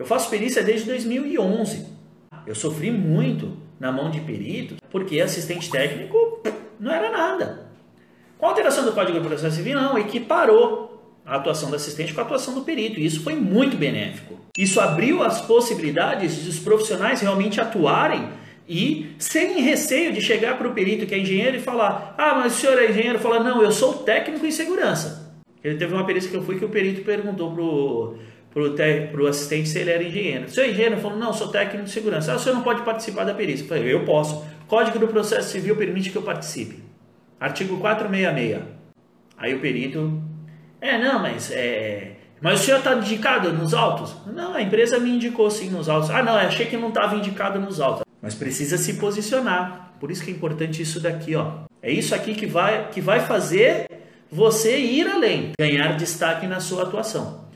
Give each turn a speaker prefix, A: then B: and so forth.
A: Eu faço perícia desde 2011. Eu sofri muito na mão de perito, porque assistente técnico não era nada. Com a alteração do Código de Processo Civil, não, equiparou a atuação do assistente com a atuação do perito. E isso foi muito benéfico. Isso abriu as possibilidades dos profissionais realmente atuarem e sem receio de chegar para o perito que é engenheiro e falar: Ah, mas o senhor é engenheiro? Fala: Não, eu sou técnico em segurança. Ele teve uma perícia que eu fui que o perito perguntou pro pro, pro assistente se ele era engenheiro. O é engenheiro? Falou, não, sou técnico de segurança. Ah, o senhor não pode participar da perícia. Eu falei, eu posso. Código do processo civil permite que eu participe. Artigo 466. Aí o perito, é, não, mas é... Mas o senhor está indicado nos autos? Não, a empresa me indicou sim nos autos. Ah, não, achei que não estava indicado nos autos. Mas precisa se posicionar. Por isso que é importante isso daqui, ó. É isso aqui que vai, que vai fazer você ir além, ganhar destaque na sua atuação.